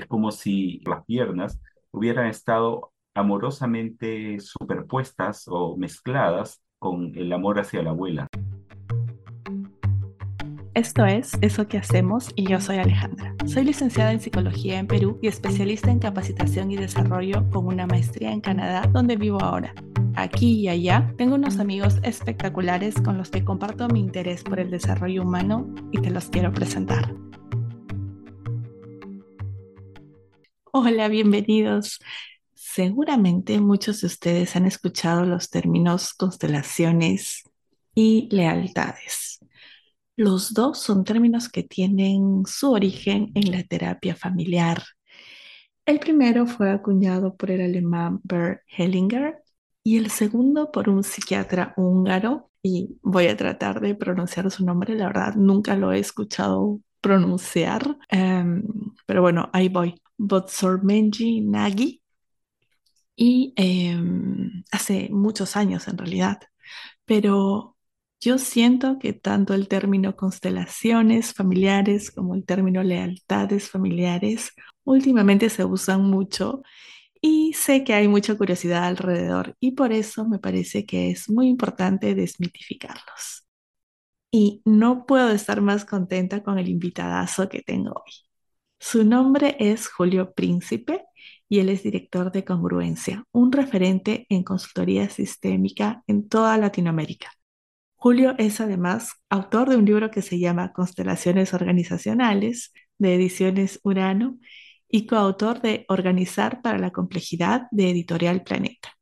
Es como si las piernas hubieran estado amorosamente superpuestas o mezcladas con el amor hacia la abuela. Esto es Eso que hacemos y yo soy Alejandra. Soy licenciada en psicología en Perú y especialista en capacitación y desarrollo con una maestría en Canadá donde vivo ahora. Aquí y allá tengo unos amigos espectaculares con los que comparto mi interés por el desarrollo humano y te los quiero presentar. Hola, bienvenidos. Seguramente muchos de ustedes han escuchado los términos constelaciones y lealtades. Los dos son términos que tienen su origen en la terapia familiar. El primero fue acuñado por el alemán Bert Hellinger y el segundo por un psiquiatra húngaro. Y voy a tratar de pronunciar su nombre, la verdad nunca lo he escuchado pronunciar, em, pero bueno, ahí voy. Botsormenji Nagy y em, hace muchos años en realidad, pero yo siento que tanto el término constelaciones familiares como el término lealtades familiares últimamente se usan mucho y sé que hay mucha curiosidad alrededor y por eso me parece que es muy importante desmitificarlos. Y no puedo estar más contenta con el invitadazo que tengo hoy. Su nombre es Julio Príncipe y él es director de Congruencia, un referente en consultoría sistémica en toda Latinoamérica. Julio es además autor de un libro que se llama Constelaciones Organizacionales de Ediciones Urano y coautor de Organizar para la Complejidad de Editorial Planeta.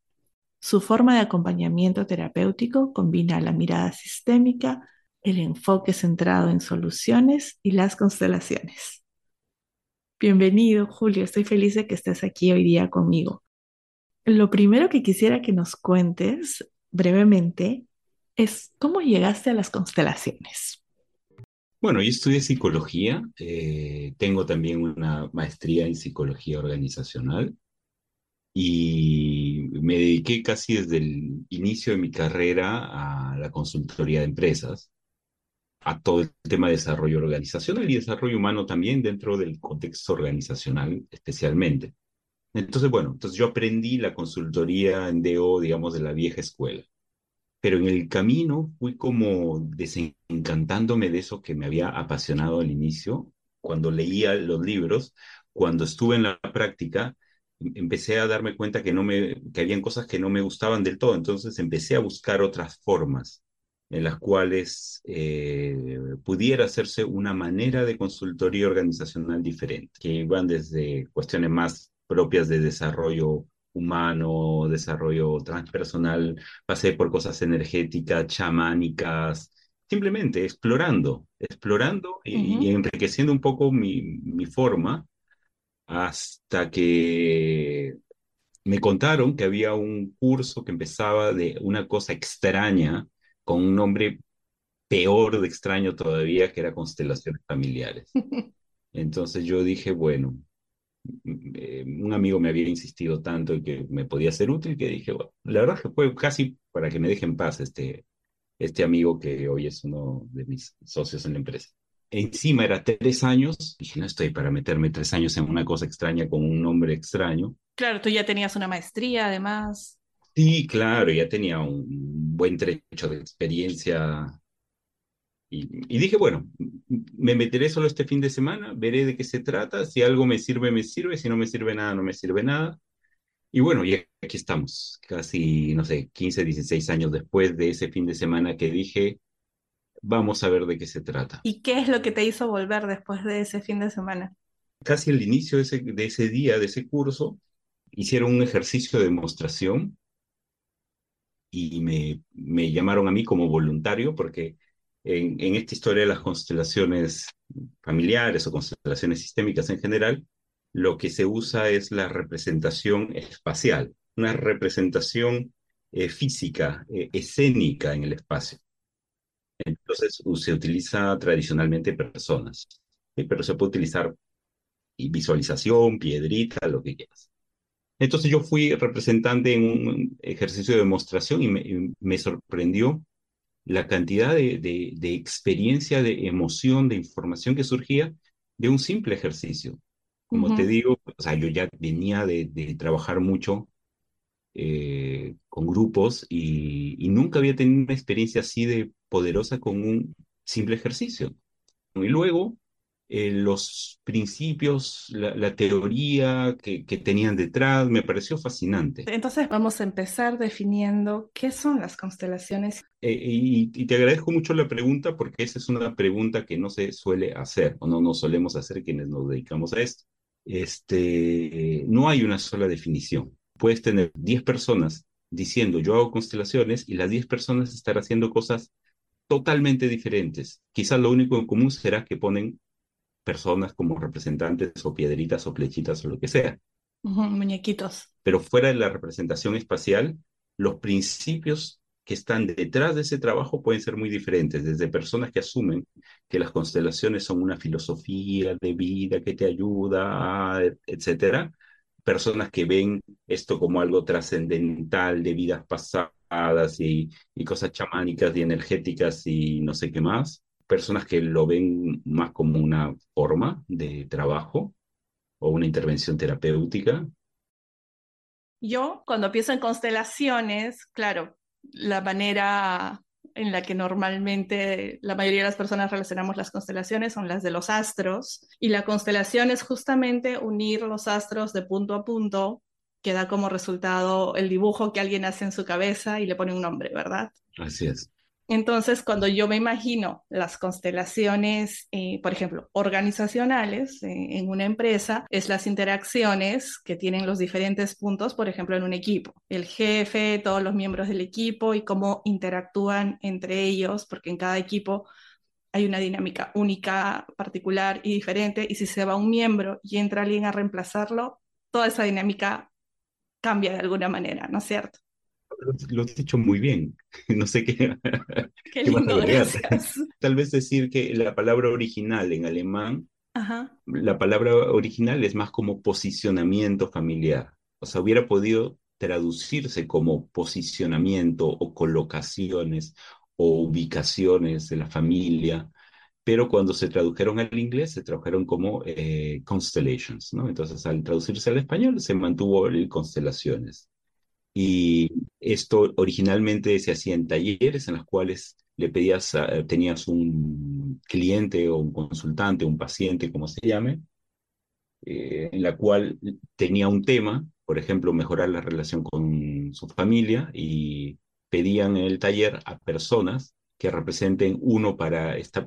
Su forma de acompañamiento terapéutico combina la mirada sistémica, el enfoque centrado en soluciones y las constelaciones. Bienvenido, Julio. Estoy feliz de que estés aquí hoy día conmigo. Lo primero que quisiera que nos cuentes brevemente es cómo llegaste a las constelaciones. Bueno, yo estudié psicología, eh, tengo también una maestría en psicología organizacional y me dediqué casi desde el inicio de mi carrera a la consultoría de empresas a todo el tema de desarrollo organizacional y desarrollo humano también dentro del contexto organizacional especialmente. Entonces, bueno, entonces yo aprendí la consultoría en DO, digamos, de la vieja escuela. Pero en el camino fui como desencantándome de eso que me había apasionado al inicio, cuando leía los libros, cuando estuve en la práctica, em, empecé a darme cuenta que no me que habían cosas que no me gustaban del todo, entonces empecé a buscar otras formas en las cuales eh, pudiera hacerse una manera de consultoría organizacional diferente, que van desde cuestiones más propias de desarrollo humano, desarrollo transpersonal, pasé por cosas energéticas, chamánicas, simplemente explorando, explorando y, enriqueciendo un poco mi, mi forma hasta que me contaron que había un curso que empezaba de una cosa extraña con un nombre peor de extraño todavía, que era Constelaciones Familiares. Entonces yo dije, bueno, eh, un amigo me había insistido tanto y que me podía ser útil que dije, bueno, la verdad que fue casi para que me deje en paz este, este amigo que hoy es uno de mis socios en la empresa. Encima era tres años, dije, no estoy para meterme tres años en una cosa extraña con un nombre extraño. Claro, tú ya tenías una maestría además. Sí, claro, ya tenía un buen trecho de experiencia y, dije, bueno, me meteré solo este fin de semana, veré de qué se trata, si algo me sirve, me sirve, si no me sirve nada, no me sirve nada. Y bueno, y aquí estamos, casi, no sé, 15, 16 años después de ese fin de semana que dije, vamos a ver de qué se trata. ¿Y qué es lo que te hizo volver después de ese fin de semana? Casi al inicio de ese, de ese día, de ese curso, hicieron un ejercicio de demostración y me, me llamaron a mí como voluntario porque en, en, esta historia de las constelaciones familiares o constelaciones sistémicas en general, lo que se usa es la representación espacial, una representación eh, física, eh, escénica en el espacio. Entonces se utiliza tradicionalmente personas, pero se puede utilizar visualización, piedrita, lo que quieras. Entonces yo fui representante en un ejercicio de demostración y me, sorprendió la cantidad de, experiencia, de emoción, de información que surgía de un simple ejercicio. Como te digo, o sea, yo ya venía de, de trabajar mucho eh, con grupos y, y, nunca había tenido una experiencia así de poderosa con un simple ejercicio. Y luego, eh, los principios, la, la teoría que, que, tenían detrás, me pareció fascinante. Entonces vamos a empezar definiendo qué son las constelaciones. Eh, y, y, te agradezco mucho la pregunta porque esa es una pregunta que no se suele hacer o no nos solemos hacer quienes nos dedicamos a esto. Este, no hay una sola definición. Puedes tener 10 personas diciendo yo hago constelaciones y las 10 personas estar haciendo cosas totalmente diferentes. Quizás lo único en común será que ponen personas como representantes o piedritas o flechitas o lo que sea. Uh -huh, muñequitos. Pero fuera de la representación espacial, los principios que están detrás de ese trabajo pueden ser muy diferentes, desde personas que asumen que las constelaciones son una filosofía de vida que te ayuda, etcétera, personas que ven esto como algo trascendental de vidas pasadas y, y, cosas chamánicas y energéticas y no sé qué más, personas que lo ven más como una forma de trabajo o una intervención terapéutica. Yo, cuando pienso en constelaciones, claro, la manera en la que normalmente la mayoría de las personas relacionamos las constelaciones son las de los astros y la constelación es justamente unir los astros de punto a punto que da como resultado el dibujo que alguien hace en su cabeza y le pone un nombre, ¿verdad? Así es. Entonces, cuando yo me imagino las constelaciones, eh, por ejemplo, organizacionales eh, en una empresa, es las interacciones que tienen los diferentes puntos, por ejemplo, en un equipo. El jefe, todos los miembros del equipo y cómo interactúan entre ellos, porque en cada equipo hay una dinámica única, particular y diferente, y si se va un miembro y entra alguien a reemplazarlo, toda esa dinámica cambia de alguna manera, ¿no es cierto? Lo has dicho muy bien. No sé qué. Qué, qué lindo, gracias. Tal vez decir que la palabra original en alemán, Ajá. la palabra original es más como posicionamiento familiar. O sea, hubiera podido traducirse como posicionamiento o colocaciones o ubicaciones de la familia, pero cuando se tradujeron al inglés se tradujeron como eh, constellations, ¿no? Entonces, al traducirse al español se mantuvo el constelaciones. Y esto originalmente se hacía en talleres en los cuales le pedías, uh, tenías un cliente o un consultante, un paciente, como se llame, eh, en la cual tenía un tema, por ejemplo, mejorar la relación con su familia y pedían en el taller a personas que representen uno para esta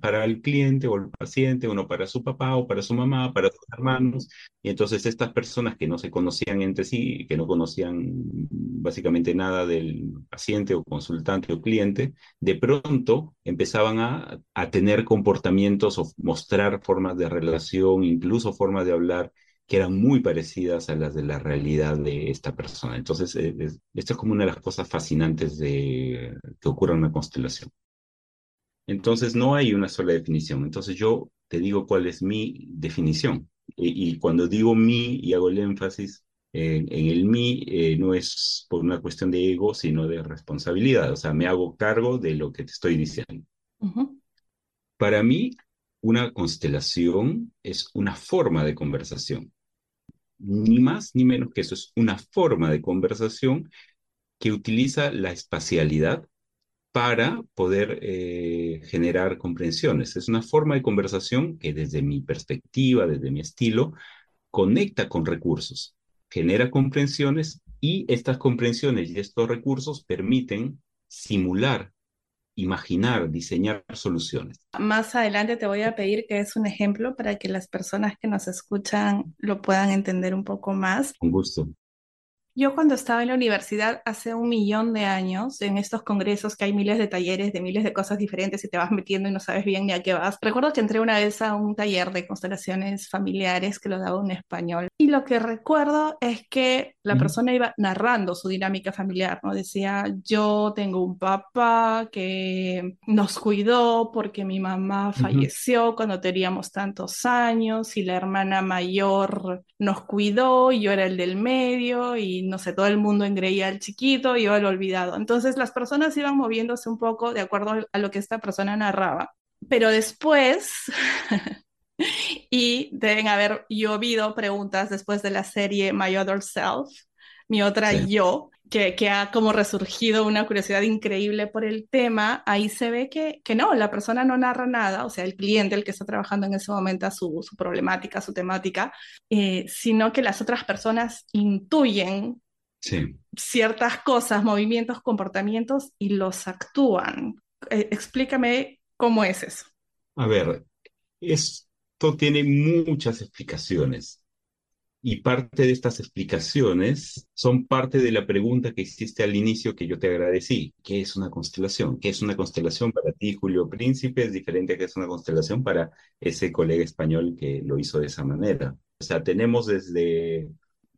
para el cliente o el paciente, uno para su papá o para su mamá, para sus hermanos. Y entonces estas personas que no se conocían entre sí, que no conocían básicamente nada del paciente o consultante o cliente, de pronto empezaban a, a tener comportamientos o mostrar formas de relación, incluso formas de hablar que eran muy parecidas a las de la realidad de esta persona. Entonces, eh, es, esto es como una de las cosas fascinantes de que ocurre en una constelación. Entonces, no hay una sola definición. Entonces, yo te digo cuál es mi definición. Y, y cuando digo mi y hago el énfasis en, en el mi, eh, no es por una cuestión de ego, sino de responsabilidad. O sea, me hago cargo de lo que te estoy diciendo. Uh -huh. Para mí, una constelación es una forma de conversación. Ni más ni menos que eso, es una forma de conversación que utiliza la espacialidad para poder eh, generar comprensiones. Es una forma de conversación que desde mi perspectiva, desde mi estilo, conecta con recursos, genera comprensiones y estas comprensiones y estos recursos permiten simular imaginar, diseñar soluciones. Más adelante te voy a pedir que es un ejemplo para que las personas que nos escuchan lo puedan entender un poco más. Con gusto. Yo cuando estaba en la universidad hace un millón de años, en estos congresos que hay miles de talleres de miles de cosas diferentes y te vas metiendo y no sabes bien ni a qué vas, recuerdo que entré una vez a un taller de constelaciones familiares que lo daba un español y lo que recuerdo es que la persona iba narrando su dinámica familiar, ¿no? Decía, yo tengo un papá que nos cuidó porque mi mamá falleció uh -huh. cuando teníamos tantos años y la hermana mayor nos cuidó y yo era el del medio y no sé, todo el mundo engreía al chiquito y yo al olvidado. Entonces las personas iban moviéndose un poco de acuerdo a lo que esta persona narraba. Pero después y deben haber llovido preguntas después de la serie My Other Self, mi otra Sí, yo, que, que ha como resurgido una curiosidad increíble por el tema. Ahí se ve que, que no, la persona no narra nada, o sea, el cliente, el que está trabajando en ese momento su, su problemática, su temática, eh, sino que las otras personas intuyen sí. ciertas cosas, movimientos, comportamientos y los actúan. Eh, explícame cómo es eso. A ver, esto tiene muchas explicaciones. Y parte de estas explicaciones son parte de la pregunta que hiciste al inicio que yo te agradecí. ¿Qué es una constelación? ¿Qué es una constelación para ti, Julio Príncipe? Es diferente a qué es una constelación para ese colega español que lo hizo de esa manera. O sea, tenemos desde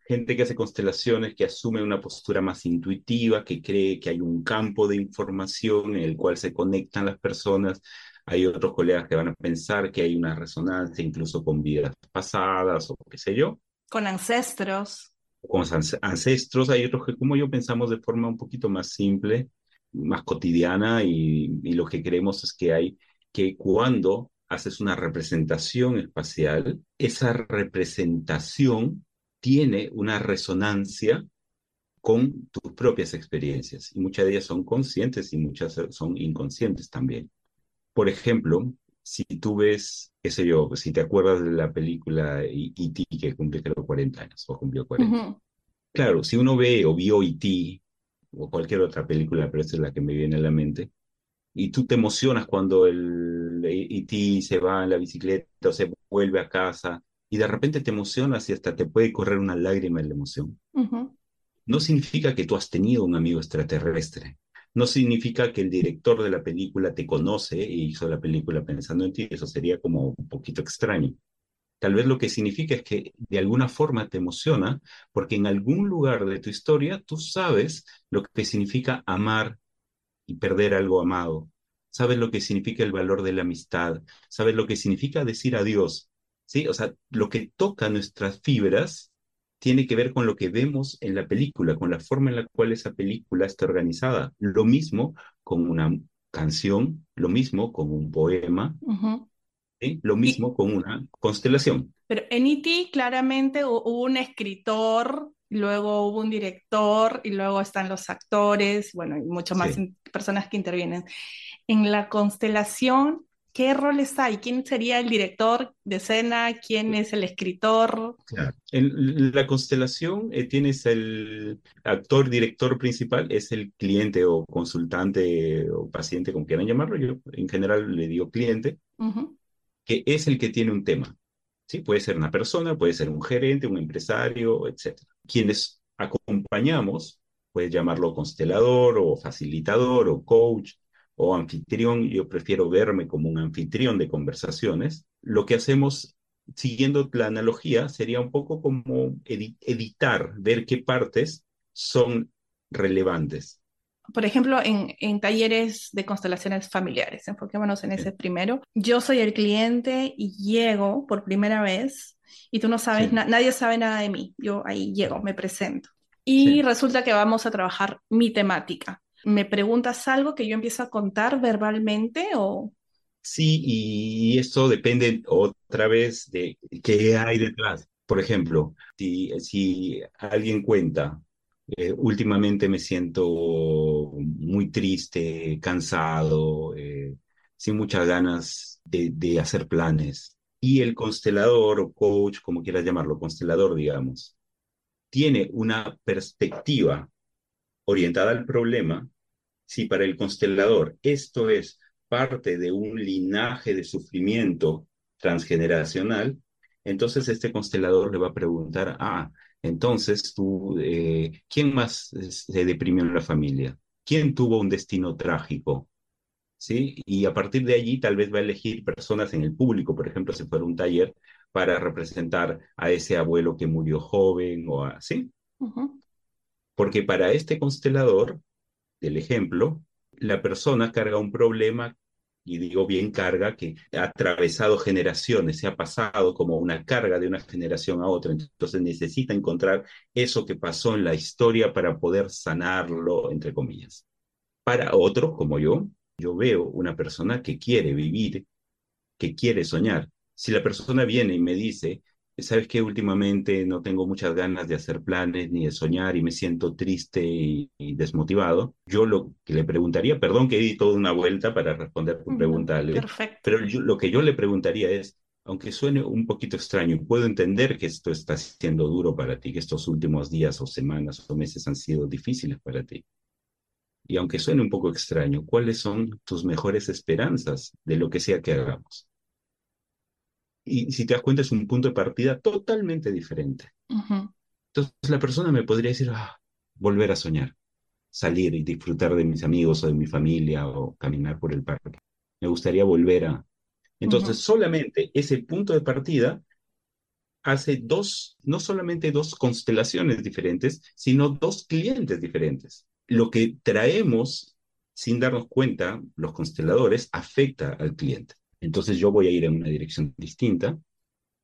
gente que hace constelaciones, que asume una postura más intuitiva, que cree que hay un campo de información en el cual se conectan las personas. Hay otros colegas que van a pensar que hay una resonancia incluso con vidas pasadas o qué sé yo con ancestros. Con ancestros, hay otros que como yo pensamos de forma un poquito más simple, más cotidiana y, lo que creemos es que hay que cuando haces una representación espacial, esa representación tiene una resonancia con tus propias experiencias y muchas de ellas son conscientes y muchas son inconscientes también. Por ejemplo, si tú ves, qué sé yo, si te acuerdas de la película E.T. que cumple creo 40 años o cumplió 40. Uh -huh. Claro, si uno ve o vio E.T. o cualquier otra película, pero esta es la que me viene a la mente, y tú te emocionas cuando el E.T. se va en la bicicleta o se vuelve a casa, y de repente te emocionas y hasta te puede correr una lágrima en la emoción. Uh -huh. No significa que tú has tenido un amigo extraterrestre no significa que el director de la película te conoce y hizo la película pensando en ti, eso sería como un poquito extraño. Tal vez lo que significa es que de alguna forma te emociona porque en algún lugar de tu historia tú sabes lo que significa amar y perder algo amado. Sabes lo que significa el valor de la amistad, sabes lo que significa decir adiós. ¿Sí? O sea, lo que toca nuestras fibras tiene que ver con lo que vemos en la película, con la forma en la cual esa película está organizada. Lo mismo con una canción, lo mismo con un poema, uh -huh. ¿sí? lo mismo y, con una constelación. Pero en E.T. claramente hubo un escritor, luego hubo un director y luego están los actores, bueno, y muchas más sí. personas que intervienen. En la constelación ¿qué roles hay? ¿Quién sería el director de escena? ¿Quién es el escritor? Claro. En la constelación eh, tienes el actor, director principal, es el cliente o consultante o paciente, como quieran llamarlo. Yo en general le digo cliente, uh -huh. que es el que tiene un tema. ¿sí? Puede ser una persona, puede ser un gerente, un empresario, etc. Quienes acompañamos, puedes llamarlo constelador o facilitador o coach, o anfitrión, yo prefiero verme como un anfitrión de conversaciones, lo que hacemos, siguiendo la analogía, sería un poco como edi editar, ver qué partes son relevantes. Por ejemplo, en, en, talleres de constelaciones familiares, enfoquémonos en ese primero. Yo soy el cliente y llego por primera vez y tú no sabes, sí. na nadie sabe nada de mí. Yo ahí llego, me presento. Y sí. resulta que vamos a trabajar mi temática me preguntas algo que yo empiezo a contar verbalmente o... Sí, y eso depende otra vez de qué hay detrás. Por ejemplo, si, si alguien cuenta, eh, últimamente me siento muy triste, cansado, eh, sin muchas ganas de hacer planes, y el constelador o coach, como quieras llamarlo, constelador, digamos, tiene una perspectiva orientada al problema, si para el constelador esto es parte de un linaje de sufrimiento transgeneracional, entonces este constelador le va a preguntar, ah, entonces tú, eh, ¿quién más se deprimió en la familia? ¿Quién tuvo un destino trágico? ¿Sí? Y a partir de allí tal vez va a elegir personas en el público, por ejemplo, si fuera un taller, para representar a ese abuelo que murió joven o así. Uh -huh. Porque para este constelador, del ejemplo, la persona carga un problema, y digo bien carga, que ha atravesado generaciones, se ha pasado como una carga de una generación a otra, entonces necesita encontrar eso que pasó en la historia para poder sanarlo, entre comillas. Para otros, como yo, yo veo una persona que quiere vivir, que quiere soñar, Si la persona viene y me dice, sabes que últimamente no tengo muchas ganas de hacer planes ni de soñar y me siento triste y, y desmotivado, yo lo que le preguntaría, perdón que di toda una vuelta para responder tu pregunta, Ale, perfecto. pero yo- lo que yo le preguntaría es, aunque suene un poquito extraño, puedo entender que esto está siendo duro para ti, que estos últimos días o semanas o meses han sido difíciles para ti. Y aunque suene un poco extraño, ¿cuáles son tus mejores esperanzas de lo que sea que hagamos? Y si te das cuenta, es un punto de partida totalmente diferente. Entonces la persona me podría decir, ah, volver a soñar, salir y disfrutar de mis amigos o de mi familia o caminar por el parque. Me gustaría volver a... Entonces solamente ese punto de partida hace dos, no solamente dos constelaciones diferentes, sino dos clientes diferentes. Lo que traemos sin darnos cuenta, los consteladores, afecta al cliente. Entonces yo voy a ir en una dirección distinta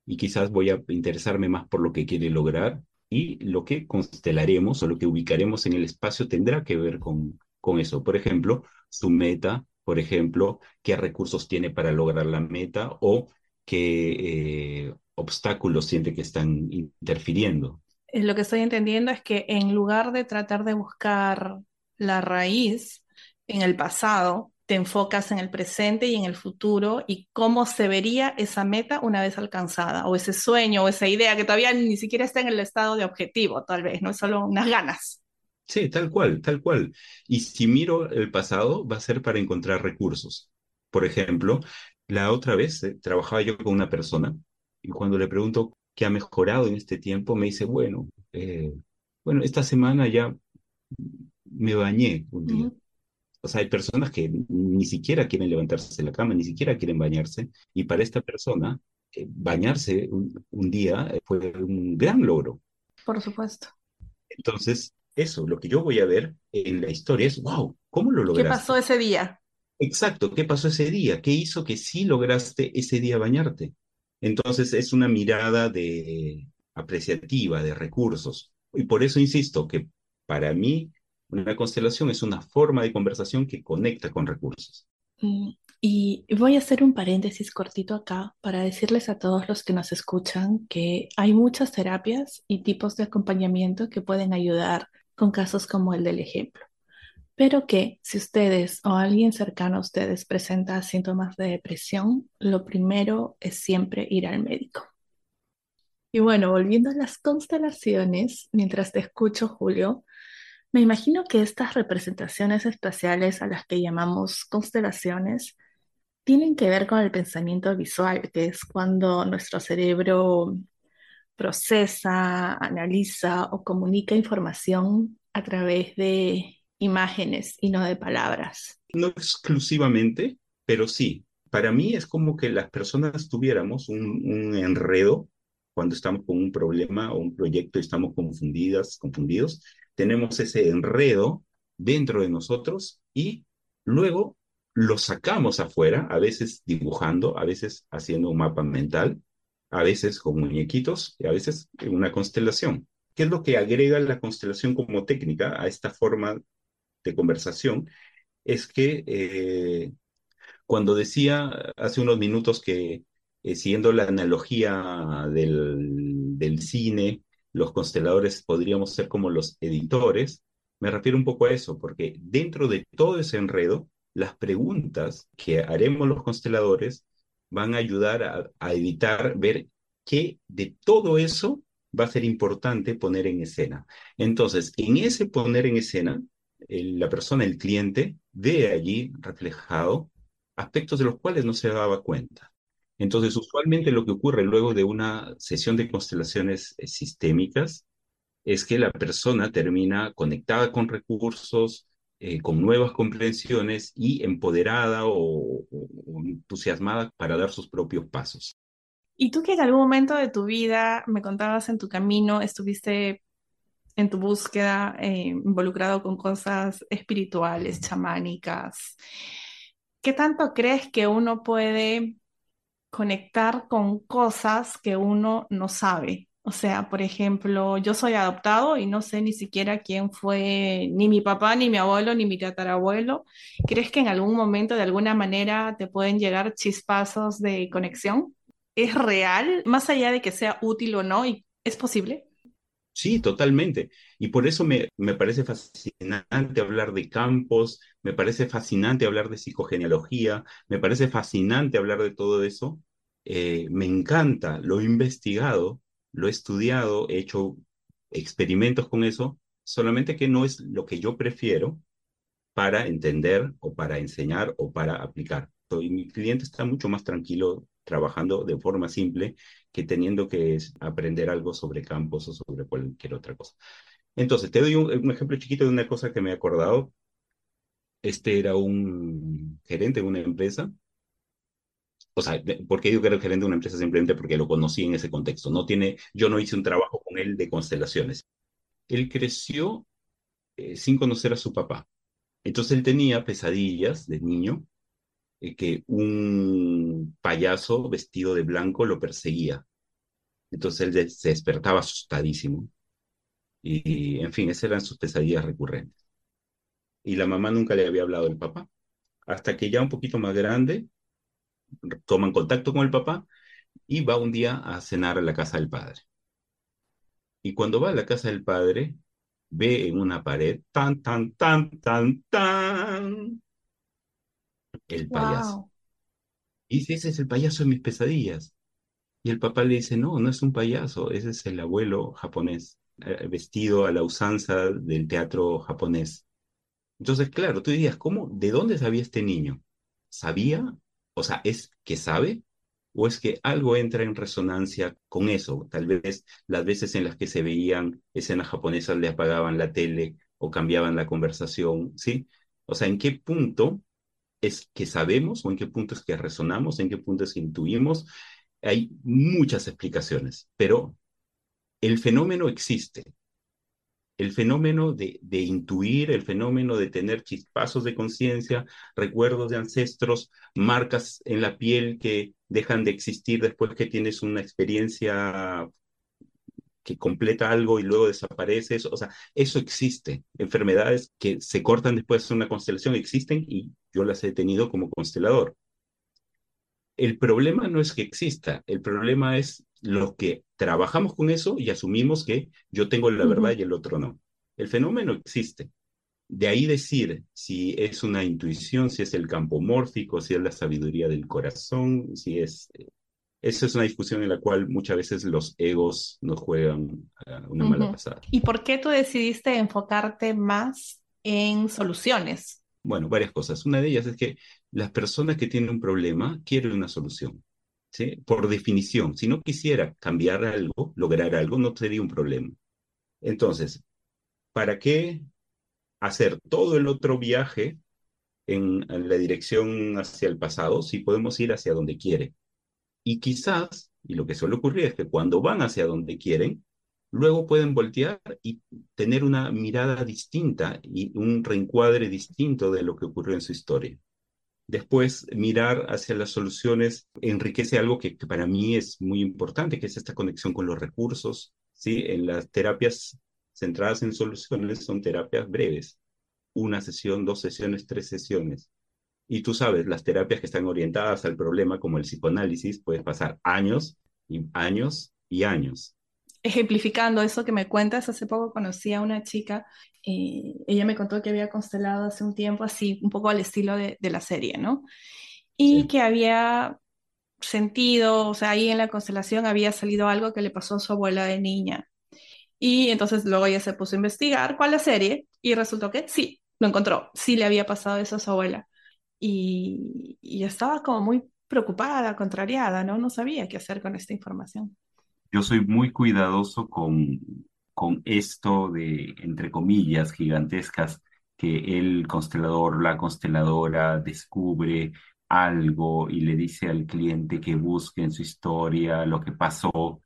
y quizás voy a interesarme más por lo que quiere lograr y lo que constelaremos o lo que ubicaremos en el espacio tendrá que ver con, con eso. Por ejemplo, su meta, por ejemplo, qué recursos tiene para lograr la meta o qué eh, obstáculos siente que están interfiriendo. Lo que estoy entendiendo es que en lugar de tratar de buscar la raíz en el pasado, te enfocas en el presente y en el futuro y cómo se vería esa meta una vez alcanzada, o ese sueño o esa idea que todavía ni siquiera está en el estado de objetivo, tal vez, no es solo unas ganas. Sí, tal cual, tal cual. Y si miro el pasado, va a ser para encontrar recursos. Por ejemplo, la otra vez eh, trabajaba yo con una persona y cuando le pregunto qué ha mejorado en este tiempo, me dice, bueno, eh, bueno, esta semana ya me bañé un día. Ujú, O sea, hay personas que ni siquiera quieren levantarse de la cama, ni siquiera quieren bañarse, y para esta persona, eh, bañarse un, un día eh, fue un gran logro. por supuesto. Entonces, eso, lo que yo voy a ver en la historia es, wow, ¿cómo lo ¿Qué pasó lograste? ese día? Exacto, ¿qué pasó ese día? ¿Qué hizo que sí lograste ese día bañarte? Entonces, es una mirada de apreciativa, de recursos. Y por eso insisto que para mí una constelación es una forma de conversación que conecta con recursos. Mm, Y voy a hacer un paréntesis cortito acá para decirles a todos los que nos escuchan que hay muchas terapias y tipos de acompañamiento que pueden ayudar con casos como el del ejemplo, pero que si ustedes o alguien cercano a ustedes presenta síntomas de depresión, lo primero es siempre ir al médico. Y bueno, volviendo a las constelaciones, mientras te escucho, Julio, me imagino que estas representaciones espaciales a las que llamamos constelaciones tienen que ver con el pensamiento visual, que es cuando nuestro cerebro procesa, analiza o comunica información a través de imágenes y no de palabras. No exclusivamente, pero sí. Para mí es como que las personas tuviéramos un, enredo cuando estamos con un problema o un proyecto y estamos confundidas, confundidos. Tenemos ese enredo dentro de nosotros y luego lo sacamos afuera, a veces dibujando, a veces haciendo un mapa mental, a veces con muñequitos y a veces en una constelación. ¿Qué es lo que agrega la constelación como técnica a esta forma de conversación? es que eh, cuando decía hace unos minutos que eh, siguiendo la analogía del, del cine, los consteladores podríamos ser como los editores, me refiero un poco a eso, porque dentro de todo ese enredo, las preguntas que haremos los consteladores van a ayudar a, a evitar ver qué de todo eso va a ser importante poner en escena. Entonces, en ese poner en escena, la persona, el cliente, ve allí reflejado aspectos de los cuales no se daba cuenta. Entonces, usualmente lo que ocurre luego de una sesión de constelaciones eh, sistémicas es que la persona termina conectada con recursos, eh, con nuevas comprensiones y empoderada o, o- entusiasmada para dar sus propios pasos. Y tú que en algún momento de tu vida, me contabas en tu camino, estuviste en tu búsqueda eh, involucrado con cosas espirituales, chamánicas, ¿qué tanto crees que uno puede conectar con cosas que uno no sabe. O sea, por ejemplo, yo soy adoptado y no sé ni siquiera quién fue ni mi papá, ni mi abuelo, ni mi tatarabuelo. ¿Crees que en algún momento, de alguna manera, te pueden llegar chispazos de conexión? es real, más allá de que sea útil o no, es posible. Sí, totalmente. Y por eso me, me parece fascinante hablar de campos, me parece fascinante hablar de psicogenealogía, me parece fascinante hablar de todo eso. Eh, me encanta, lo he investigado, lo he estudiado, he hecho experimentos con eso, solamente que no es lo que yo prefiero para entender o para enseñar o para aplicar. Y mi cliente está mucho más tranquilo trabajando de forma simple que teniendo que aprender algo sobre campos o sobre cualquier otra cosa. Entonces, te doy un, ejemplo chiquito de una cosa que me he acordado. Este era un gerente de una empresa. O sea, ¿por qué digo que era el gerente de una empresa? Simplemente porque lo conocí en ese contexto. No tiene, yo no hice un trabajo con él de constelaciones. Él creció eh, sin conocer a su papá. Entonces él tenía pesadillas de niño eh, que un payaso vestido de blanco lo perseguía. Entonces él se despertaba asustadísimo. Y, en fin, esas eran sus pesadillas recurrentes. Y la mamá nunca le había hablado del papá. Hasta que ya un poquito más grande, toman contacto con el papá y va un día a cenar a la casa del padre. Y cuando va a la casa del padre, ve en una pared, tan, tan, tan, tan, tan, el payaso. Y dice, ese es el payaso de mis pesadillas. Y el papá le dice, no, no es un payaso, ese es el abuelo japonés, eh, vestido a la usanza del teatro japonés. Entonces, claro, tú dirías, ¿cómo? ¿De dónde sabía este niño? ¿Sabía? O sea, ¿es que sabe? ¿O es que algo entra en resonancia con eso? Tal vez las veces en las que se veían escenas japonesas le apagaban la tele o cambiaban la conversación, ¿sí? O sea, ¿en qué punto es que sabemos o en qué punto es que resonamos, en qué punto es que intuimos. Hay muchas explicaciones, pero el fenómeno existe. El fenómeno de, de intuir, el fenómeno de tener chispazos de conciencia, recuerdos de ancestros, marcas en la piel que dejan de existir después que tienes una experiencia que completa algo y luego desaparece. o sea, eso existe. Enfermedades que se cortan después de una constelación existen y yo las he tenido como constelador. El problema no es que exista, el problema es lo que trabajamos con eso y asumimos que yo tengo la verdad y el otro no. El fenómeno existe. De ahí decir si es una intuición, si es el campo mórfico, si es la sabiduría del corazón, si es eh, esa es una discusión en la cual muchas veces los egos nos juegan una mala pasada. ¿Y por qué tú decidiste enfocarte más en soluciones? Bueno, varias cosas. Una de ellas es que las personas que tienen un problema quieren una solución. ¿sí? Por definición, si no quisiera cambiar algo, lograr algo, no sería un problema. Entonces, ¿para qué hacer todo el otro viaje en, en la dirección hacia el pasado si podemos ir hacia donde quiere? Y quizás, y lo que suele ocurrir es que cuando van hacia donde quieren, luego pueden voltear y tener una mirada distinta y un reencuadre distinto de lo que ocurrió en su historia. Después, mirar hacia las soluciones enriquece algo que, para mí es muy importante, que es esta conexión con los recursos. ¿sí? En las terapias centradas en soluciones son terapias breves, una sesión, dos sesiones, tres sesiones. Y tú sabes, las terapias que están orientadas al problema, como el psicoanálisis, puedes pasar años y años y años. Ejemplificando eso que me cuentas, hace poco conocí a una chica, y eh, ella me contó que había constelado hace un tiempo, así un poco al estilo de, de la serie, ¿no? Y que había sentido, o sea, ahí en la constelación había salido algo que le pasó a su abuela de niña. Y entonces luego ella se puso a investigar cuál la serie y resultó que sí, lo encontró, sí le había pasado eso a su abuela y, estaba como muy preocupada, contrariada, ¿no? No sabía qué hacer con esta información. Yo soy muy cuidadoso con, con esto de, entre comillas, gigantescas, que el constelador, la consteladora descubre algo y le dice al cliente que busque en su historia lo que pasó,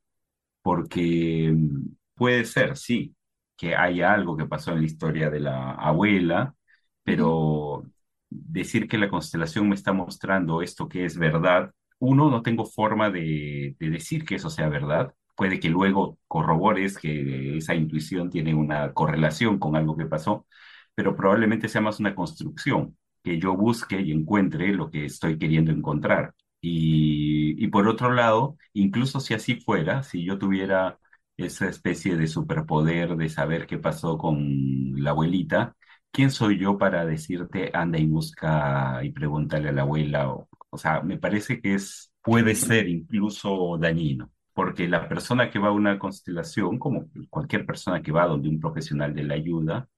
porque mm, puede ser, sí, que haya algo que pasó en la historia de la abuela, pero decir que la constelación me está mostrando esto que es verdad, uno, no tengo forma de, decir que eso sea verdad. Puede que luego corrobores que esa intuición tiene una correlación con algo que pasó, pero probablemente sea más una construcción, que yo busque y encuentre lo que estoy queriendo encontrar. Y, y por otro lado, incluso si así fuera, si yo tuviera esa especie de superpoder de saber qué pasó con la abuelita, ¿quién soy yo para decirte anda y busca y pregúntale a la abuela? O, o sea, me parece que es, puede ser incluso dañino, porque la persona que va a una constelación, como cualquier persona que va donde un profesional de la ayuda,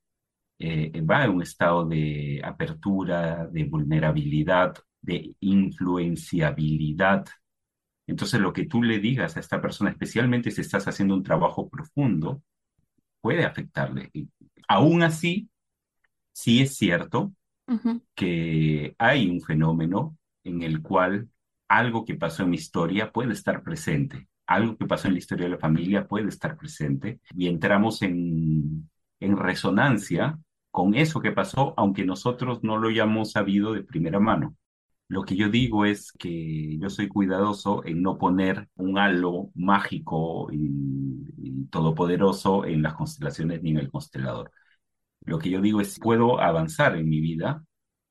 eh, va en un estado de apertura, de vulnerabilidad, de influenciabilidad. Entonces, lo que tú le digas a esta persona, especialmente si estás haciendo un trabajo profundo, puede afectarle. Y aún así, sí es cierto que hay un fenómeno en el cual algo que pasó en mi historia puede estar presente, algo que pasó en la historia de la familia puede estar presente y entramos en, en resonancia con eso que pasó, aunque nosotros no lo hayamos sabido de primera mano. Lo que yo digo es que yo soy cuidadoso en no poner un halo mágico y, y todopoderoso en las constelaciones ni en el constelador. Lo que yo digo es, puedo avanzar en mi vida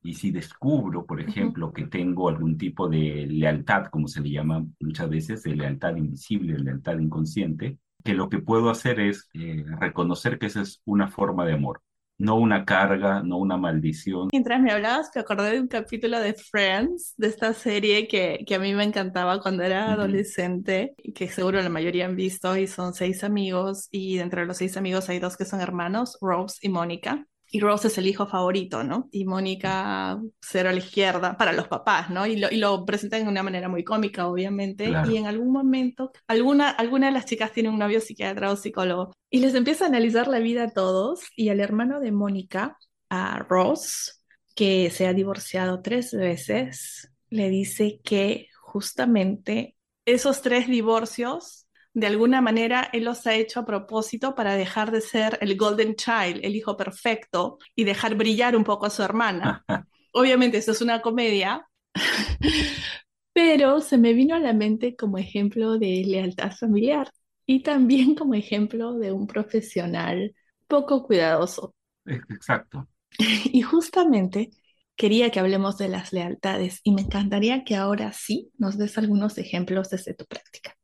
y si descubro, por ejemplo, que tengo algún tipo de lealtad, como se le llama muchas veces, de lealtad invisible, lealtad inconsciente, que lo que puedo hacer es eh, reconocer que esa es una forma de amor, no una carga, no una maldición. Mientras me hablabas, me acordé de un capítulo de Friends, de esta serie que, que a mí me encantaba cuando era adolescente, y que seguro la mayoría han visto, y son seis amigos, y dentro de los seis amigos hay dos que son hermanos, Rose y Mónica. Y Rose es el hijo favorito, ¿no? Y Mónica cero a la izquierda para los papás, ¿no? Y lo, y lo presentan de una manera muy cómica, obviamente. Y en algún momento, alguna, alguna de las chicas tiene un novio psiquiatra o psicólogo. Y les empieza a analizar la vida a todos. Y al hermano de Mónica, a Ross, que se ha divorciado tres veces, le dice que justamente esos tres divorcios, de alguna manera, él los ha hecho a propósito para dejar de ser el golden child, el hijo perfecto, y dejar brillar un poco a su hermana. Obviamente, esto es una comedia, pero se me vino a la mente como ejemplo de lealtad familiar y también como ejemplo de un profesional poco cuidadoso. Exacto. Y justamente quería que hablemos de las lealtades y me encantaría que ahora sí nos des algunos ejemplos desde tu práctica.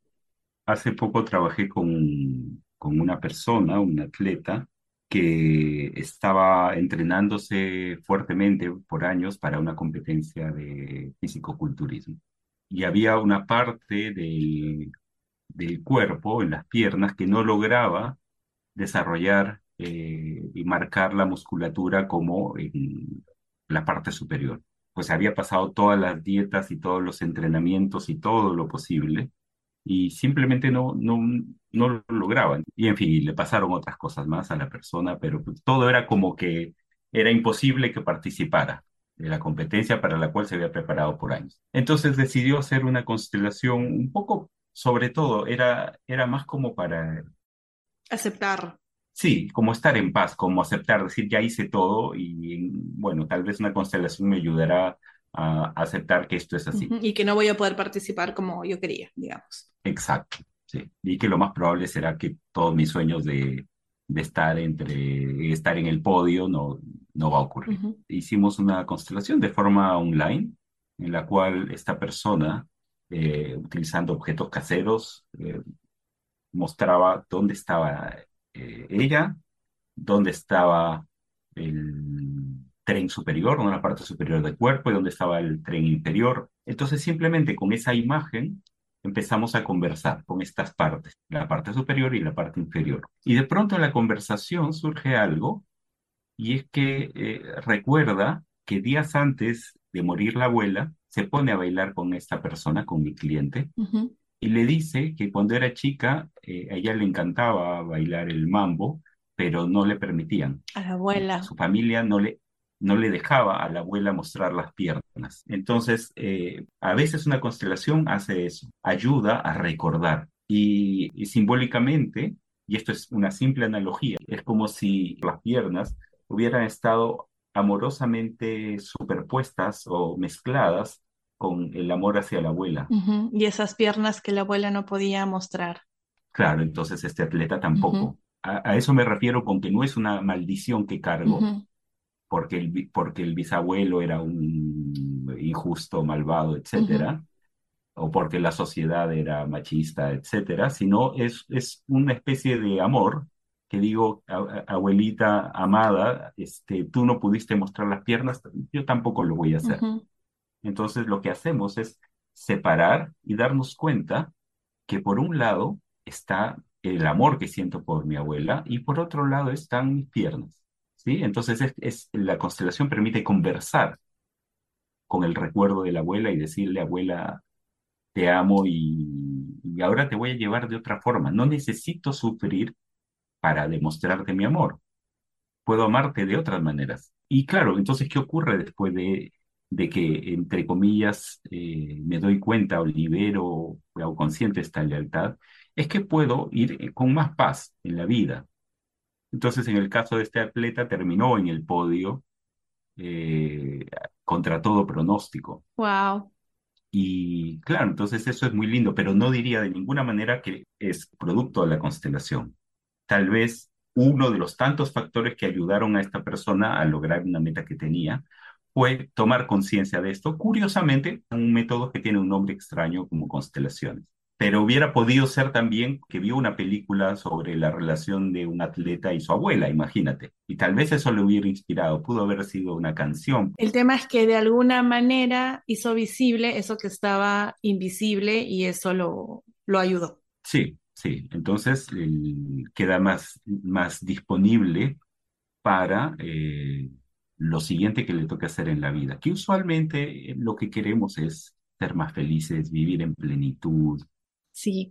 Hace poco trabajé con, con una persona, un atleta, que estaba entrenándose fuertemente por años para una competencia de fisicoculturismo. Y había una parte del, del cuerpo, en las piernas, que no lograba desarrollar eh, y marcar la musculatura como en la parte superior. Pues había pasado todas las dietas y todos los entrenamientos y todo lo posible y simplemente no, no, no lo lograban. Y en fin, le pasaron otras cosas más a la persona, pero pues, todo era como que era imposible que participara de la competencia para la cual se había preparado por años. Entonces decidió hacer una constelación un poco, sobre todo, era, era más como para Aceptar. Sí, como estar en paz, como aceptar, decir, ya hice todo y bueno, tal vez una constelación me ayudará a aceptar que esto es así. Y que no voy a poder participar como yo quería, digamos. Exacto, sí. Y que lo más probable será que todos mis sueños de, de estar entre, estar en el podio no, no va a ocurrir. Ujú, Hicimos una constelación de forma online en la cual esta persona, eh, utilizando objetos caseros, eh, mostraba dónde estaba eh, ella dónde estaba el tren superior, ¿no? la parte superior del cuerpo, y dónde estaba el tren inferior. Entonces, simplemente con esa imagen empezamos a conversar con estas partes, la parte superior y la parte inferior. Y de pronto en la conversación surge algo, y es que eh, recuerda que días antes de morir la abuela, se pone a bailar con esta persona, con mi cliente, ujú. y le dice que cuando era chica, eh, a ella le encantaba bailar el mambo, pero no le permitían. A la abuela. Su familia no le, no le dejaba a la abuela mostrar las piernas. Entonces, eh, a veces una constelación hace eso, ayuda a recordar. Y, y simbólicamente, y esto es una simple analogía, es como si las piernas hubieran estado amorosamente superpuestas o mezcladas con el amor hacia la abuela. Y esas piernas que la abuela no podía mostrar. Claro, entonces este atleta tampoco. A, a eso me refiero con que no es una maldición que cargo, porque el, porque el bisabuelo era un injusto, malvado, etcétera, o porque la sociedad era machista, etcétera, sino es, es una especie de amor que digo, abuelita amada, este, tú no pudiste mostrar las piernas, yo tampoco lo voy a hacer. Entonces lo que hacemos es separar y darnos cuenta que por un lado está el amor que siento por mi abuela y por otro lado están mis piernas. ¿Sí? Entonces es, la constelación permite conversar con el recuerdo de la abuela y decirle, abuela, te amo y, ahora te voy a llevar de otra forma. No necesito sufrir para demostrarte mi amor. Puedo amarte de otras maneras. Y claro, entonces, ¿qué ocurre después de, de que, entre comillas, eh, me doy cuenta o libero o hago consciente esta lealtad? Es que puedo ir eh, con más paz en la vida. Entonces, en el caso de este atleta, terminó en el podio eh, contra todo pronóstico. Wow. Y claro, entonces eso es muy lindo, pero no diría de ninguna manera que es producto de la constelación tal vez uno de los tantos factores que ayudaron a esta persona a lograr una meta que tenía fue tomar conciencia de esto. Curiosamente, un método que tiene un nombre extraño como constelaciones. Pero hubiera podido ser también que vio una película sobre la relación de un atleta y su abuela, imagínate. Y tal vez eso le hubiera inspirado, pudo haber sido una canción. El tema es que de alguna manera hizo visible eso que estaba invisible y eso lo, lo ayudó. Sí, Sí, entonces queda más, más disponible para eh, lo siguiente que le toca hacer en la vida, que usualmente lo que queremos es ser más felices, vivir en plenitud. Sí,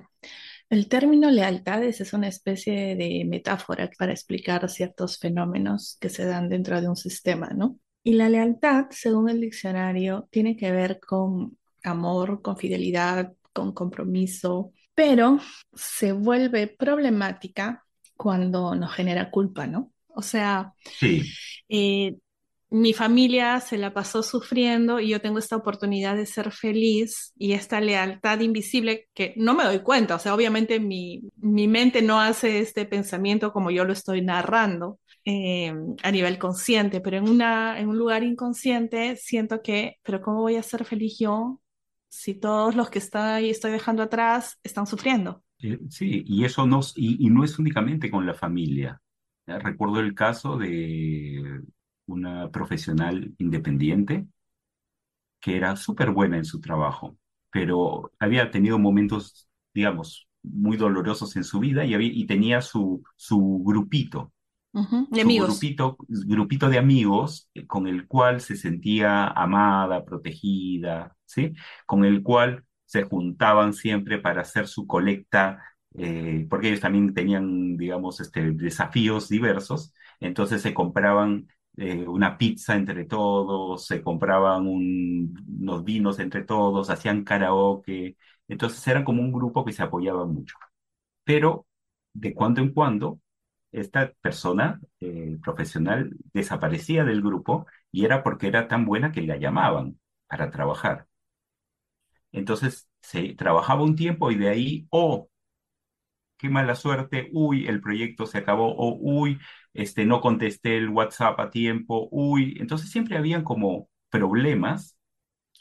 el término lealtades es una especie de metáfora para explicar ciertos fenómenos que se dan dentro de un sistema, ¿no? Y la lealtad, según el diccionario, tiene que ver con amor, con fidelidad, con compromiso, pero se vuelve problemática cuando nos genera culpa, ¿no? O sea, eh, mi familia se la pasó sufriendo y yo tengo esta oportunidad de ser feliz y esta lealtad invisible que no me doy cuenta, o sea, obviamente mi, mi mente no hace este pensamiento como yo lo estoy narrando. Eh, a nivel consciente, pero en, una, en un lugar inconsciente siento que, pero ¿cómo voy a ser feliz yo si todos los que estoy, estoy dejando atrás están sufriendo. Sí, y eso no, y, no es únicamente con la familia. Recuerdo el caso de una profesional independiente que era súper buena en su trabajo, pero había tenido momentos, digamos, muy dolorosos en su vida y, había, y tenía su, su grupito, de amigos. Grupito, grupito de amigos eh, con el cual se sentía amada, protegida, ¿sí? Con el cual se juntaban siempre para hacer su colecta, eh, porque ellos también tenían, digamos, este, desafíos diversos, entonces se compraban eh, una pizza entre todos, se compraban unos vinos entre todos, hacían karaoke, entonces eran como un grupo que se apoyaba mucho. Pero de cuando en cuando esta persona eh, profesional desaparecía del grupo y era porque era tan buena que la llamaban para trabajar. Entonces se trabajaba un tiempo y de ahí, oh, qué mala suerte, uy, el proyecto se acabó, o uy, este, no contesté el WhatsApp a tiempo, uy, entonces siempre habían como problemas.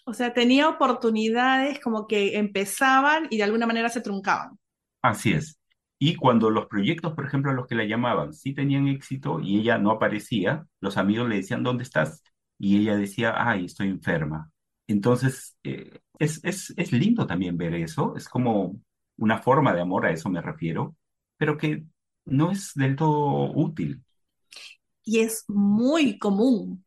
O sea, tenía oportunidades como que empezaban y de alguna manera se truncaban. Así es. Y cuando los proyectos, por ejemplo, los que la llamaban, sí tenían éxito y ella no aparecía, los amigos le decían, ¿dónde estás? Y ella decía, ay, estoy enferma. Entonces, eh, es, es, es lindo también ver eso, es como una forma de amor, a eso me refiero, pero que no es del todo útil. Y es muy común.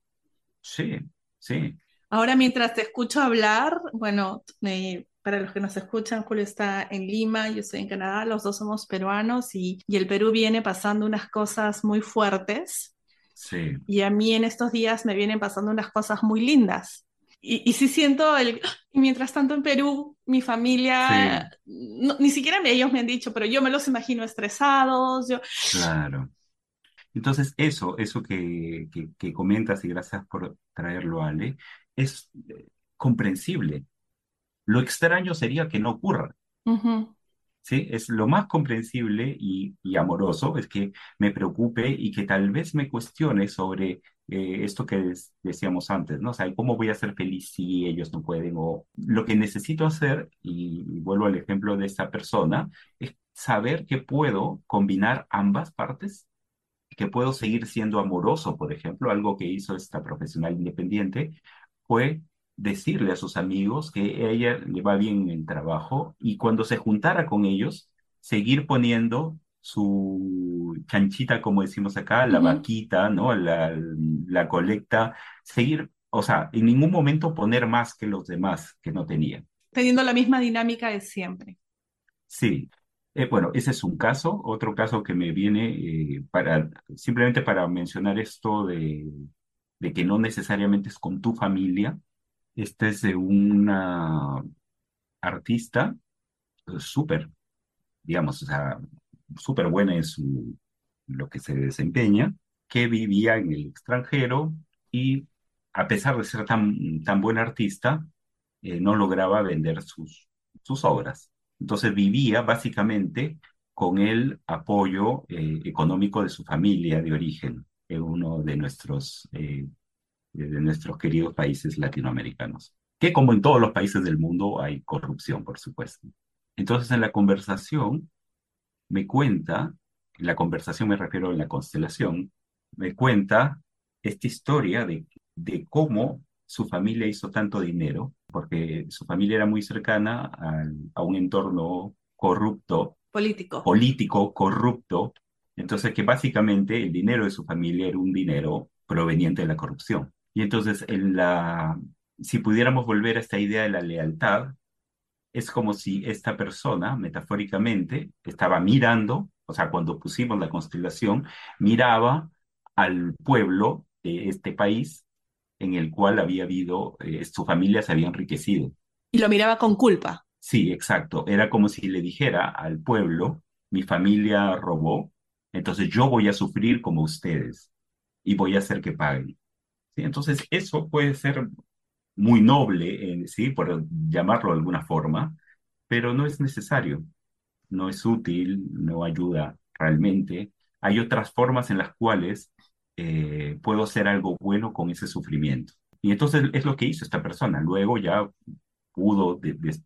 Sí, sí. Ahora, mientras te escucho hablar, bueno, me para los que nos escuchan, Julio está en Lima, yo estoy en Canadá, los dos somos peruanos y, el Perú viene pasando unas cosas muy fuertes. Sí. Y a mí en estos días me vienen pasando unas cosas muy lindas. Y, y sí siento, el, y mientras tanto en Perú, mi familia, ni siquiera ellos me han dicho, pero yo me los imagino estresados. Yo... Claro. Entonces, eso, eso que, que, que comentas y gracias por traerlo, Ale, es eh, comprensible lo extraño sería que no ocurra. ¿Sí? Es lo más comprensible y, amoroso, es que me preocupe y que tal vez me cuestione sobre eh, esto que decíamos antes, ¿no? O sea, ¿cómo voy a ser feliz si ellos no pueden? O lo que necesito hacer, y, vuelvo al ejemplo de esta persona, es saber que puedo combinar ambas partes, que puedo seguir siendo amoroso, por ejemplo, algo que hizo esta profesional independiente fue decirle a sus amigos que ella le va bien en el trabajo y cuando se juntara con ellos, seguir poniendo su chanchita, como decimos acá, la vaquita, ¿no? La, la colecta, seguir, o sea, en ningún momento poner más que los demás que no tenían. Teniendo la misma dinámica de siempre. Sí. Eh, bueno, ese es un caso. Otro caso que me viene eh, para, simplemente para mencionar esto de, de que no necesariamente es con tu familia. Este es de una artista eh, súper, digamos, o sea, súper buena en lo que se desempeña, que vivía en el extranjero y a pesar de ser tan, tan buen artista, eh, no lograba vender sus, sus obras. Entonces vivía básicamente con el apoyo eh, económico de su familia de origen, en uno de nuestros, eh, de nuestros queridos países latinoamericanos, que como en todos los países del mundo hay corrupción, por supuesto. Entonces en la conversación me cuenta, en la conversación me refiero a la constelación, me cuenta esta historia de, de cómo su familia hizo tanto dinero, porque su familia era muy cercana a un entorno corrupto, Político. político, corrupto, entonces que básicamente el dinero de su familia era un dinero proveniente de la corrupción. Y entonces en la, si pudiéramos volver a esta idea de la lealtad, es como si esta persona, metafóricamente, estaba mirando, o sea, cuando pusimos la constelación, miraba al pueblo de este país en el cual había habido, eh, su familia se había enriquecido. Y lo miraba con culpa. Sí, exacto. Era como si le dijera al pueblo, mi familia robó, entonces yo voy a sufrir como ustedes y voy a hacer que paguen. ¿Sí? Entonces, eso puede ser muy noble, eh, ¿sí? Por llamarlo de alguna forma, pero no es necesario, no es útil, no ayuda realmente. Hay otras formas en las cuales eh, puedo hacer algo bueno con ese sufrimiento. Y entonces es lo que hizo esta persona. Luego ya pudo de- des-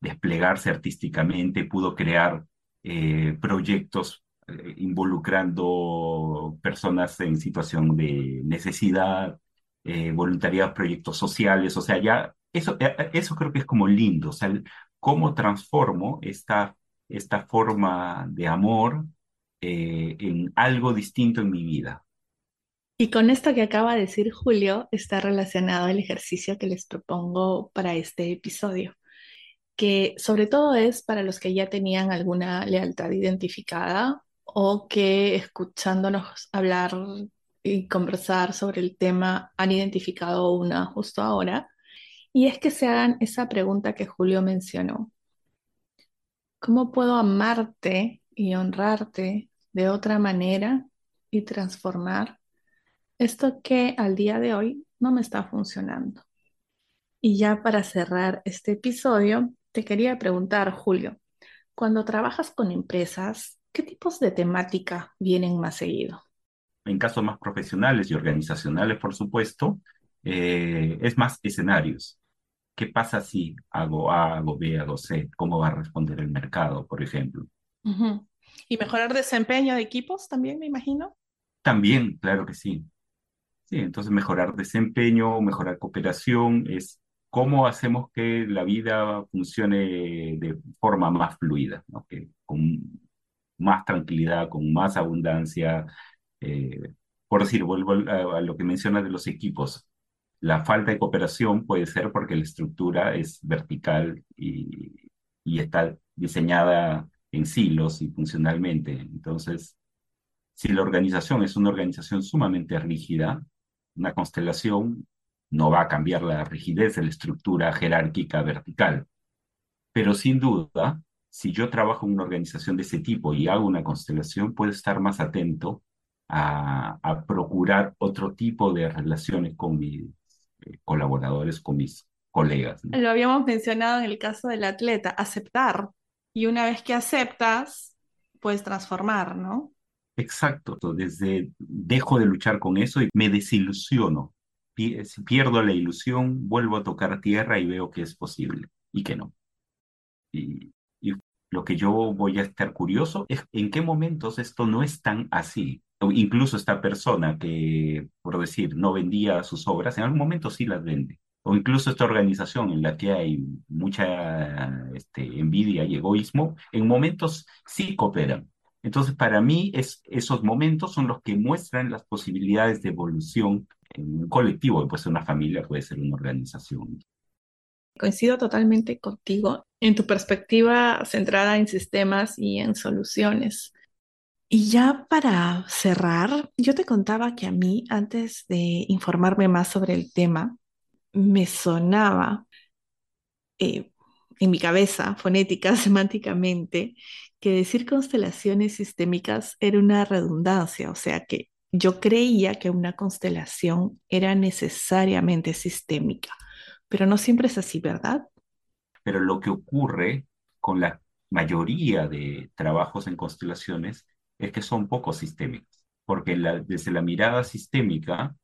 desplegarse artísticamente, pudo crear eh, proyectos eh, involucrando personas en situación de necesidad, eh, voluntariado, proyectos sociales, o sea, ya eso, eh, eh, eso creo que es como lindo, o sea, el- cómo transformo esta, esta forma de amor eh, en algo distinto en mi vida. Y con esto que acaba de decir Julio está relacionado el ejercicio que les propongo para este episodio, que sobre todo es para los que ya tenían alguna lealtad identificada o que escuchándonos hablar y conversar sobre el tema han identificado una justo ahora. Y es que se hagan esa pregunta que Julio mencionó. ¿Cómo puedo amarte y honrarte de otra manera y transformar esto que al día de hoy no me está funcionando? Y ya para cerrar este episodio, te quería preguntar, Julio, cuando trabajas con empresas, ¿qué tipos de temática vienen más seguido? En casos más profesionales y organizacionales, por supuesto, eh, es más escenarios. ¿Qué pasa si hago A, hago B, hago C? ¿Cómo va a responder el mercado, por ejemplo? Ujú. ¿Y mejorar desempeño de equipos también, me imagino? También, claro que sí. Sí, entonces mejorar desempeño, mejorar cooperación, es cómo hacemos que la vida funcione de forma más fluida, ¿no? Que con más tranquilidad, con más abundancia. Eh, por decir, vuelvo a, a lo que mencionas de los equipos. La falta de cooperación puede ser porque la estructura es vertical y, y está diseñada en silos y funcionalmente. Entonces, si la organización es una organización sumamente rígida, una constelación no va a cambiar la rigidez de la estructura jerárquica vertical. Pero sin duda, si yo trabajo en una organización de ese tipo y hago una constelación, puedo estar más atento a, a procurar otro tipo de relaciones con mis eh, colaboradores, con mis colegas. ¿no? Lo habíamos mencionado en el caso del atleta, aceptar. Y una vez que aceptas, puedes transformar, ¿no? Exacto, desde dejo de luchar con eso y me desilusiono. Si pierdo la ilusión, vuelvo a tocar tierra y veo que es posible y que no. Y, y lo que yo voy a estar curioso es en qué momentos esto no es tan así. Incluso esta persona que, por decir, no vendía sus obras, en algún momento sí las vende. O incluso esta organización en la que hay mucha este, envidia y egoísmo, en momentos sí cooperan entonces, para mí, es, esos momentos son los que muestran las posibilidades de evolución en un colectivo, puede ser una familia, puede ser una organización. Coincido totalmente contigo en tu perspectiva centrada en sistemas y en soluciones. Y ya para cerrar, yo te contaba que a mí, antes de informarme más sobre el tema, me sonaba eh, en mi cabeza, fonética, semánticamente, que decir constelaciones sistémicas era una redundancia, o sea que yo creía que una constelación era necesariamente sistémica, pero no siempre es así, ¿verdad? Pero lo que ocurre con la mayoría de trabajos en constelaciones es que son poco sistémicos, porque desde la mirada sistémica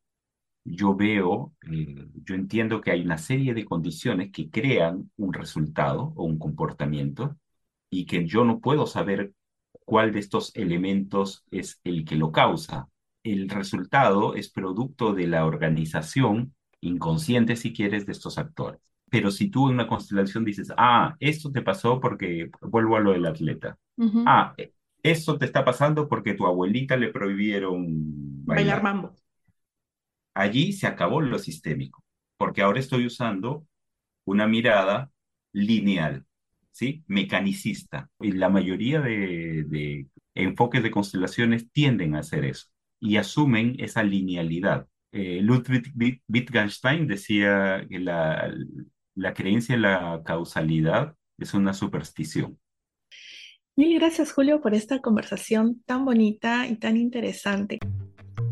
yo veo, eh, yo entiendo que hay una serie de condiciones que crean un resultado o un comportamiento y que yo no puedo saber cuál de estos elementos es el que lo causa. El resultado es producto de la organización inconsciente, si quieres, de estos actores. Pero si tú en una constelación dices, ah, esto te pasó porque, vuelvo a lo del atleta, ah, esto te está pasando porque tu abuelita le prohibieron bailar mambo. Allí se acabó lo sistémico, porque ahora estoy usando una mirada lineal. ¿sí? mecanicista. Y la mayoría de, enfoques de constelaciones tienden a hacer eso y asumen esa linealidad. Eh, Ludwig Wittgenstein decía que la, la creencia en la causalidad es una superstición. Mil gracias, Julio, por esta conversación tan bonita y tan interesante.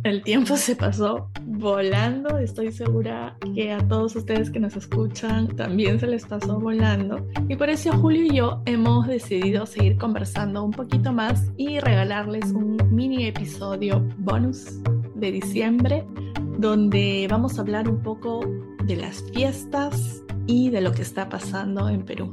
El tiempo se pasó volando, estoy segura que a todos ustedes que nos escuchan también se les pasó volando. Y por eso Julio y yo hemos decidido seguir conversando un poquito más y regalarles un mini episodio bonus de diciembre donde vamos a hablar un poco de las fiestas y de lo que está pasando en Perú.